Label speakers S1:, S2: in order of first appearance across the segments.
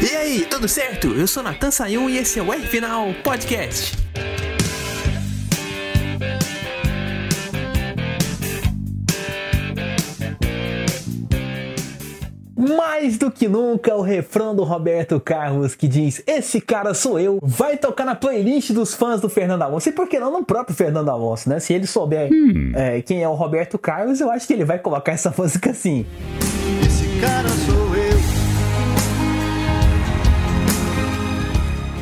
S1: E aí, tudo certo? Eu sou Natan Sayun e esse é o R Final Podcast. Mais do que nunca, o refrão do Roberto Carlos que diz: Esse cara sou eu, vai tocar na playlist dos fãs do Fernando Alonso. E por que não no próprio Fernando Alonso, né? Se ele souber hum. é, quem é o Roberto Carlos, eu acho que ele vai colocar essa música assim. Esse cara sou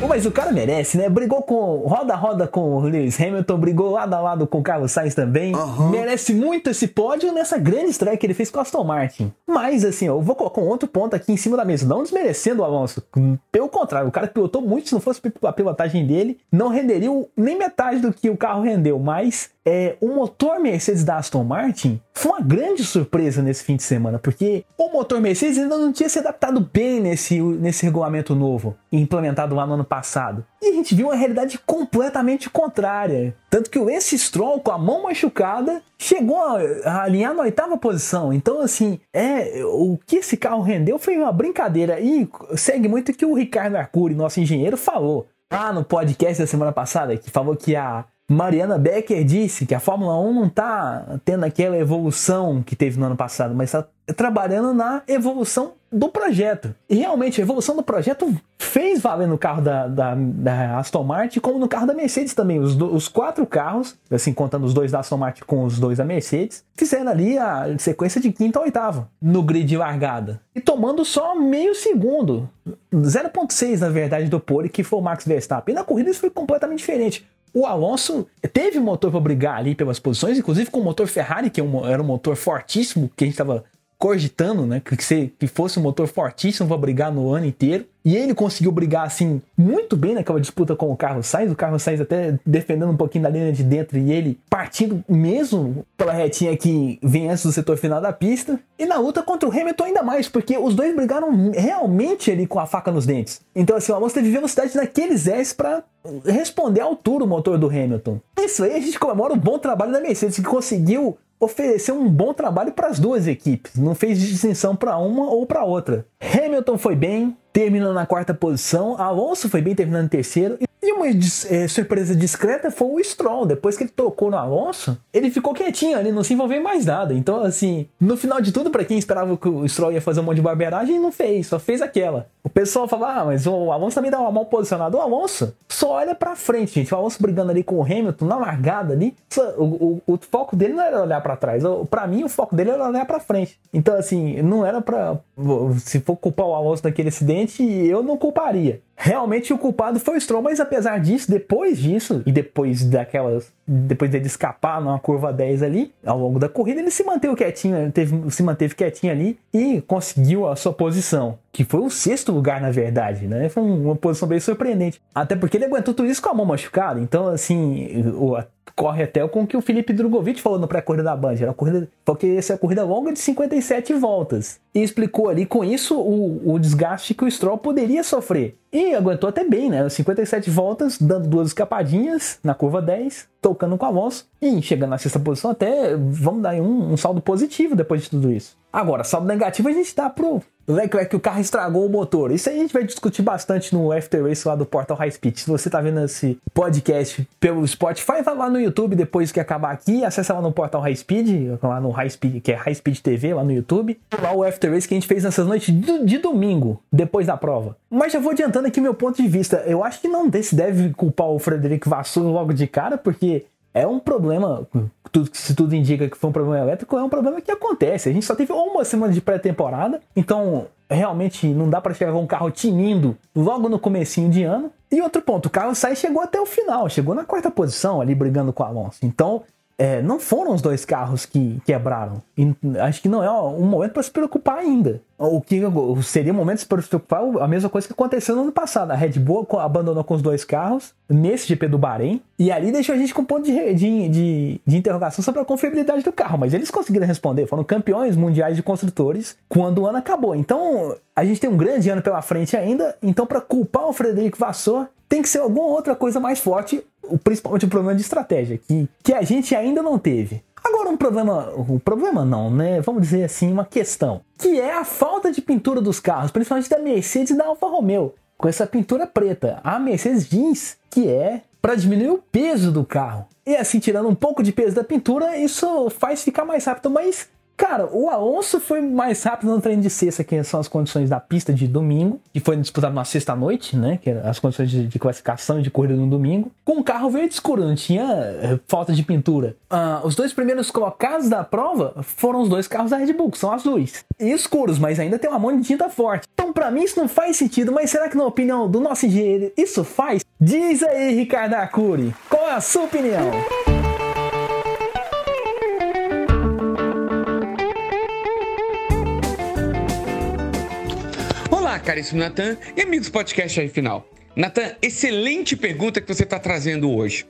S1: mas o cara merece, né? Brigou com. Roda roda com o Lewis Hamilton, brigou lado a lado com o Carlos Sainz também. Uhum. Merece muito esse pódio nessa grande estreia que ele fez com o Aston Martin. Mas, assim, eu vou colocar um outro ponto aqui em cima da mesa. Não desmerecendo o Alonso. Pelo contrário, o cara pilotou muito. Se não fosse a pilotagem dele, não renderia nem metade do que o carro rendeu. Mas é, o motor Mercedes da Aston Martin foi uma grande surpresa nesse fim de semana, porque o motor Mercedes ainda não tinha se adaptado bem nesse, nesse regulamento novo, implementado lá no ano passado. E a gente viu uma realidade completamente contrária. Tanto que o Lance Stroll, com a mão machucada, chegou a alinhar na oitava posição. Então, assim, é o que esse carro rendeu foi uma brincadeira. E segue muito o que o Ricardo Arcuri, nosso engenheiro, falou lá no podcast da semana passada, que falou que a Mariana Becker disse que a Fórmula 1 não está tendo aquela evolução que teve no ano passado, mas está trabalhando na evolução do projeto. E realmente a evolução do projeto fez valer no carro da, da, da Aston Martin, como no carro da Mercedes também. Os, os, quatro carros, assim contando os dois da Aston Martin com os dois da Mercedes, fizeram ali a sequência de quinta a oitava no grid de largada. E tomando só meio segundo, 0.6 na verdade do pole, que foi o Max Verstappen. E na corrida isso foi completamente diferente. O Alonso teve motor para brigar ali pelas posições, inclusive com o motor Ferrari, que é era um motor fortíssimo, que a gente estava cogitando, né? Que, que fosse um motor fortíssimo para brigar no ano inteiro. E ele conseguiu brigar assim muito bem naquela disputa com o Carlos Sainz. O Carlos Sainz até defendendo um pouquinho da linha de dentro e ele partindo mesmo pela retinha que vem antes do setor final da pista. E na luta contra o Hamilton ainda mais, porque os dois brigaram realmente ali com a faca nos dentes. Então assim, o Alonso teve velocidade naqueles S para responder à altura o motor do Hamilton. Isso aí a gente comemora o bom trabalho da Mercedes que conseguiu ofereceu um bom trabalho para as duas equipes, não fez distinção para uma ou para outra. Hamilton foi bem, terminando na quarta posição, Alonso foi bem terminando em terceiro e uma é, surpresa discreta foi o Stroll. Depois que ele tocou no Alonso, ele ficou quietinho ali, não se envolveu em mais nada. Então, assim, no final de tudo, para quem esperava que o Stroll ia fazer um monte de barbeiragem, não fez, só fez aquela. O pessoal fala, ah, mas o Alonso também dá uma mal posicionada. O Alonso só olha pra frente, gente. O Alonso brigando ali com o Hamilton na largada ali. O, o, o foco dele não era olhar para trás. Para mim, o foco dele era olhar para frente. Então, assim, não era para Se for culpar o Alonso daquele acidente, eu não culparia. Realmente o culpado foi o Stroll, mas apesar disso, depois disso, e depois daquelas. Depois dele escapar numa curva 10 ali, ao longo da corrida, ele se manteve quietinho, teve, se manteve quietinho ali e conseguiu a sua posição. Que foi o sexto lugar, na verdade, né? Foi uma posição bem surpreendente. Até porque ele aguentou tudo isso com a mão machucada. Então, assim, o, corre até com o que o Felipe Drogovic falou no pré-corrida da Band. Era corrida, porque essa é a corrida longa de 57 voltas. E explicou ali com isso o, o desgaste que o Stroll poderia sofrer. E aguentou até bem, né? 57 voltas, dando duas escapadinhas na curva 10, tocando com o Alonso e chegando na sexta posição até, vamos dar um, um saldo positivo depois de tudo isso. Agora, saldo negativo a gente dá pro Leclerc que o carro estragou o motor. Isso aí a gente vai discutir bastante no After Race lá do Portal High Speed. Se você tá vendo esse podcast pelo Spotify, vai lá no YouTube depois que acabar aqui, acessa lá no Portal High Speed, lá no High Speed, que é High Speed TV lá no YouTube. Lá o After Race que a gente fez nessas noites de domingo, depois da prova. Mas já vou adiantando aqui meu ponto de vista. Eu acho que não se deve culpar o Frederico Vassou logo de cara, porque é um problema, se tudo indica que foi um problema elétrico, é um problema que acontece. A gente só teve uma semana de pré-temporada, então realmente não dá para chegar com um carro tinindo logo no comecinho de ano. E outro ponto, o Carlos Sainz chegou até o final, chegou na quarta posição ali brigando com o Alonso. Então, é, não foram os dois carros que quebraram. E acho que não é um momento para se preocupar ainda. O que seria um momento para se preocupar, a mesma coisa que aconteceu no ano passado. A Red Bull abandonou com os dois carros nesse GP do Bahrein. E ali deixou a gente com um ponto de, de, de, de interrogação sobre a confiabilidade do carro. Mas eles conseguiram responder. Foram campeões mundiais de construtores quando o ano acabou. Então a gente tem um grande ano pela frente ainda. Então, para culpar o Frederico Vassor, tem que ser alguma outra coisa mais forte, principalmente o problema de estratégia, que, que a gente ainda não teve. Agora um problema, um problema não, né? Vamos dizer assim, uma questão, que é a falta de pintura dos carros, principalmente da Mercedes e da Alfa Romeo, com essa pintura preta. A Mercedes diz que é para diminuir o peso do carro. E assim, tirando um pouco de peso da pintura, isso faz ficar mais rápido, mas Cara, o Alonso foi mais rápido no treino de sexta, que são as condições da pista de domingo, que foi disputado na sexta-noite, né? Que eram as condições de, de, classificação e de corrida no domingo, com o carro verde escuro, não tinha uh, falta de pintura. Uh, os dois primeiros colocados da prova foram os dois carros da Red Bull, que são azuis. E escuros, mas ainda tem uma mão de tinta forte. Então, para mim, isso não faz sentido, mas será que, na opinião do nosso engenheiro, isso faz? Diz aí, Ricardo Arcuri, qual é a sua opinião?
S2: Caríssimo Natan e amigos podcast aí final. Natan, excelente pergunta que você está trazendo hoje.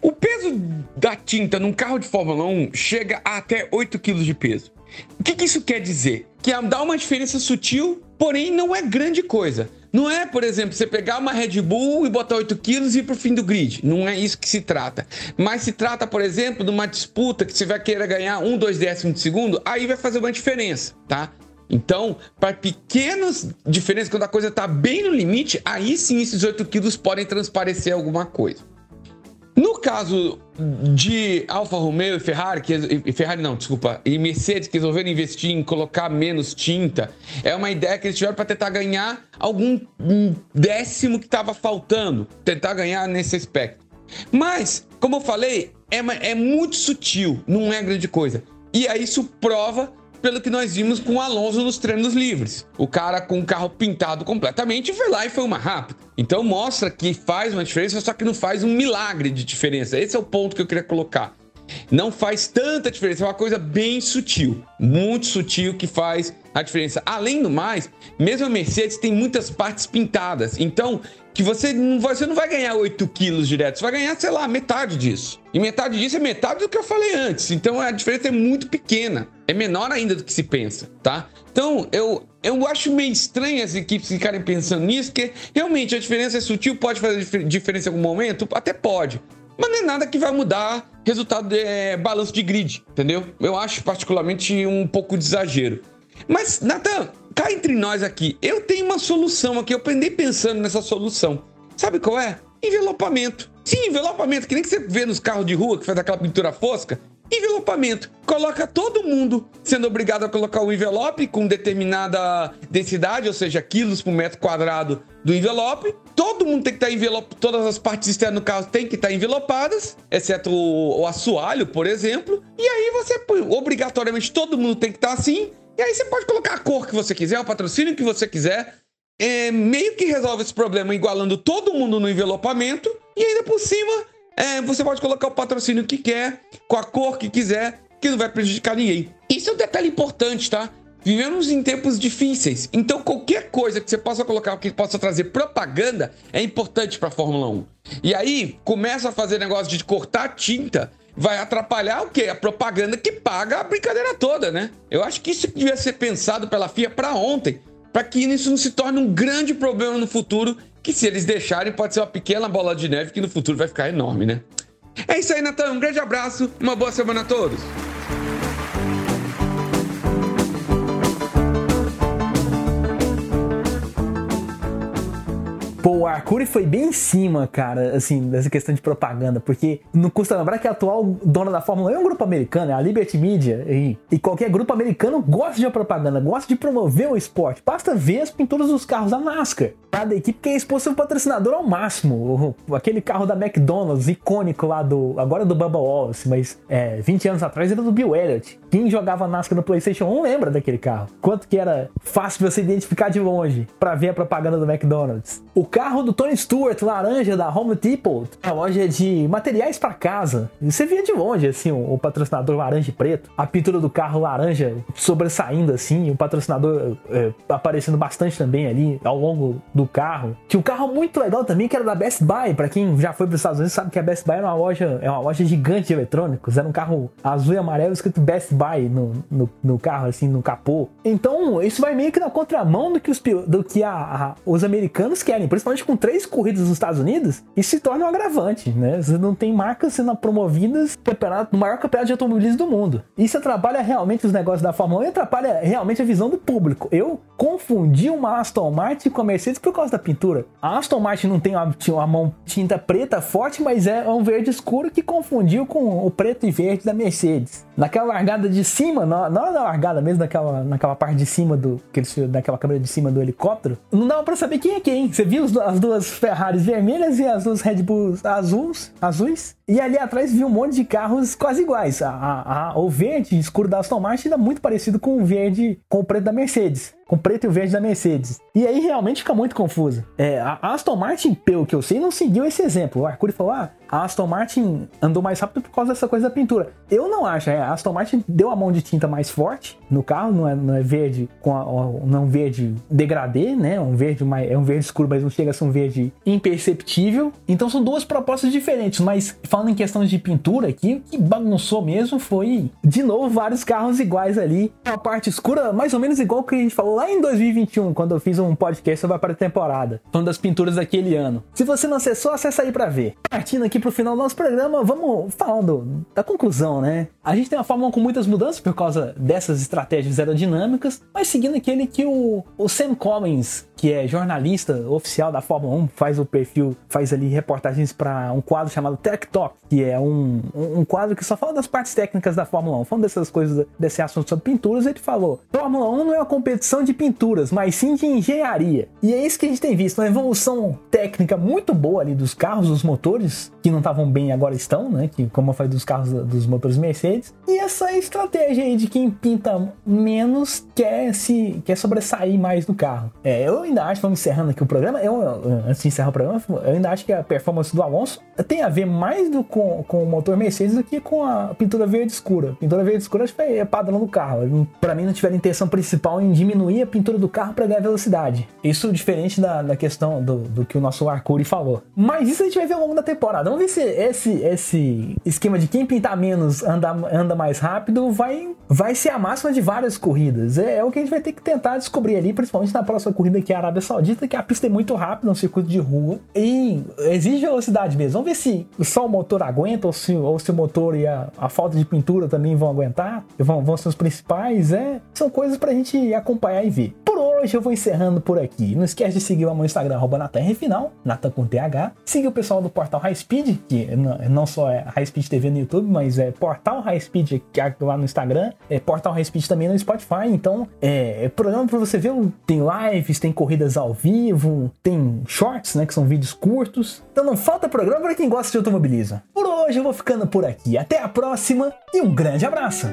S2: O peso da tinta num carro de Fórmula 1 chega a até 8 kg de peso. O que, que isso quer dizer? Que dá uma diferença sutil, porém não é grande coisa. Não é, por exemplo, você pegar uma Red Bull e botar 8 quilos e ir para o fim do grid. Não é isso que se trata. Mas se trata, por exemplo, de uma disputa que você vai querer ganhar um, dois décimos de segundo, aí vai fazer uma diferença, tá? Então, para pequenas diferenças, quando a coisa está bem no limite, aí sim esses 8 quilos podem transparecer alguma coisa. No caso de Alfa Romeo e Ferrari, que, e Ferrari não, desculpa, e Mercedes que resolveram investir em colocar menos tinta, é uma ideia que eles tiveram para tentar ganhar algum décimo que estava faltando, tentar ganhar nesse aspecto. Mas, como eu falei, é, é muito sutil, não é grande coisa. E aí isso prova pelo que nós vimos com o Alonso nos treinos livres. O cara com o carro pintado completamente foi lá e foi uma rápida. Então mostra que faz uma diferença, só que não faz um milagre de diferença. Esse é o ponto que eu queria colocar. Não faz tanta diferença, é uma coisa bem sutil, muito sutil que faz a diferença. Além do mais, mesmo a Mercedes tem muitas partes pintadas, então que você não, vai, você não vai ganhar 8 quilos direto, você vai ganhar, sei lá, metade disso. E metade disso é metade do que eu falei antes. Então a diferença é muito pequena. É menor ainda do que se pensa, tá? Então eu, eu acho meio estranho as equipes ficarem pensando nisso, porque realmente a diferença é sutil, pode fazer diferença em algum momento? Até pode. Mas não é nada que vai mudar resultado de é, balanço de grid, entendeu? Eu acho particularmente um pouco de exagero. Mas, Natan, cá entre nós aqui, eu tenho uma solução aqui, eu aprendi pensando nessa solução. Sabe qual é? Envelopamento. Sim, envelopamento, que nem que você vê nos carros de rua que faz aquela pintura fosca. Envelopamento. Coloca todo mundo sendo obrigado a colocar o envelope com determinada densidade, ou seja, quilos por metro quadrado do envelope. Todo mundo tem que estar envelope, todas as partes externas do carro tem que estar envelopadas, exceto o, o assoalho, por exemplo. E aí você, obrigatoriamente, todo mundo tem que estar assim. E aí você pode colocar a cor que você quiser, o patrocínio que você quiser. É, meio que resolve esse problema igualando todo mundo no envelopamento. E ainda por cima, é, você pode colocar o patrocínio que quer, com a cor que quiser, que não vai prejudicar ninguém. Isso é um detalhe importante, tá? Vivemos em tempos difíceis, então qualquer coisa que você possa colocar que possa trazer propaganda é importante para a Fórmula 1. E aí começa a fazer negócio de cortar tinta vai atrapalhar o quê? A propaganda que paga a brincadeira toda, né? Eu acho que isso devia ser pensado pela FIA para ontem, para que isso não se torne um grande problema no futuro, que se eles deixarem pode ser uma pequena bola de neve que no futuro vai ficar enorme, né? É isso aí, Natan. Um grande abraço, uma boa semana a todos.
S1: Pô, o Arcuri foi bem em cima, cara, assim, dessa questão de propaganda, porque não custa lembrar que a atual dona da Fórmula 1 é um grupo americano, é a Liberty Media, e, e qualquer grupo americano gosta de propaganda, gosta de promover o esporte. Basta ver as pinturas dos carros da NASCAR. Cada equipe quer expor seu patrocinador ao máximo. Aquele carro da McDonald's, icônico lá do. Agora do Bubba Wallace, mas é, 20 anos atrás era do Bill Elliott. Quem jogava NASCAR no PlayStation 1 lembra daquele carro. Quanto que era fácil você identificar de longe para ver a propaganda do McDonald's. O carro do Tony Stewart, laranja da Home Depot, a loja de materiais para casa. Você via de longe, assim, o, o, patrocinador laranja e preto, a pintura do carro laranja sobressaindo, assim, o patrocinador é, aparecendo bastante também ali ao longo do carro. Tinha um carro muito legal também que era da Best Buy. Para quem já foi para os Estados Unidos sabe que a Best Buy é uma loja, é uma loja gigante de eletrônicos. Era um carro azul e amarelo escrito Best Buy no, no, no carro, assim, no capô. Então, isso vai meio que na contramão do que os, do que a, a, os americanos querem. Por isso principalmente com três corridas nos Estados Unidos, isso se torna um agravante, né? Você não tem marcas sendo promovidas no maior campeonato de automobilismo do mundo. Isso atrapalha realmente os negócios da Fórmula 1 e atrapalha realmente a visão do público. Eu confundi uma Aston Martin com a Mercedes por causa da pintura. A Aston Martin não tem uma, uma mão tinta preta forte, mas é um verde escuro que confundiu com o preto e verde da Mercedes. Naquela largada de cima, não na largada mesmo, naquela, naquela parte de cima do. daquela câmera de cima do helicóptero, não dava pra saber quem é quem. Você viu as duas Ferraris vermelhas e as duas Red Bulls azuis, azuis? E ali atrás viu um monte de carros quase iguais. A, a, a, o verde escuro da Aston Martin era muito parecido com o verde com o preto da Mercedes com preto e verde da Mercedes. E aí realmente fica muito confuso. É, a Aston Martin, pelo que eu sei, não seguiu esse exemplo. O Arcuri falou: ah, a Aston Martin andou mais rápido por causa dessa coisa da pintura. Eu não acho, é, a Aston Martin deu a mão de tinta mais forte no carro, não é, não é verde com a, não verde degradê, né? Um verde mais, é um verde escuro, mas não chega a ser um verde imperceptível. Então são duas propostas diferentes, mas falando em questão de pintura aqui, o que bagunçou mesmo foi de novo vários carros iguais ali. Uma parte escura, mais ou menos igual que a gente falou lá em 2021, quando eu fiz um podcast sobre a pré-temporada, falando das pinturas daquele ano. Se você não acessou, acessa aí para ver. Partindo aqui pro final do nosso programa, vamos falando da conclusão, né? A gente tem uma Fórmula 1 com muitas mudanças por causa dessas estratégias aerodinâmicas, mas seguindo aquele que o, o Sam Collins, que é jornalista oficial da Fórmula 1, faz o perfil, faz ali reportagens para um quadro chamado Tech Talk, que é um, um, quadro que só fala das partes técnicas da Fórmula 1, falando dessas coisas, desse assunto sobre pinturas, ele falou: Fórmula 1 não é uma competição de pinturas, mas sim de engenharia. E é isso que a gente tem visto, uma evolução técnica muito boa ali dos carros, dos motores, que não estavam bem agora estão, né? Que, como eu falei, dos carros dos motores Mercedes. E essa estratégia aí de quem pinta menos quer se quer sobressair mais do carro. É, eu ainda acho, vamos encerrando aqui o programa, eu, antes de encerrar o programa, eu ainda acho que a performance do Alonso tem a ver mais do, com, com o motor Mercedes do que com a pintura verde escura. A pintura verde escura acho que é padrão do carro. Para mim, não tiver intenção principal em diminuir a pintura do carro para ganhar velocidade. Isso diferente da, da questão do, do que o nosso Arcuri falou. Mas isso a gente vai ver ao longo da temporada. Vamos ver se esse, esse esquema de quem pintar menos anda, anda mais rápido vai, vai ser a máxima de várias corridas. É, é o que a gente vai ter que tentar descobrir ali, principalmente na próxima corrida que é a Arábia Saudita, que a pista é muito rápida, é um circuito de rua e exige velocidade mesmo. Vamos ver se só o motor aguenta ou se, ou se o motor e a, a falta de pintura também vão aguentar, vão, vão ser os principais. É, são coisas pra gente acompanhar e ver. Hoje eu vou encerrando por aqui. Não esquece de seguir o meu Instagram, arroba Final, Natan com TH. Siga o pessoal do Portal High Speed, que não só é High Speed TV no YouTube, mas é Portal High Speed lá no Instagram, é Portal High Speed também no Spotify. Então, é, é programa para você ver, tem lives, tem corridas ao vivo, tem shorts, né, que são vídeos curtos. Então não falta programa para quem gosta de automobilismo. Por hoje eu vou ficando por aqui. Até a próxima e um grande abraço!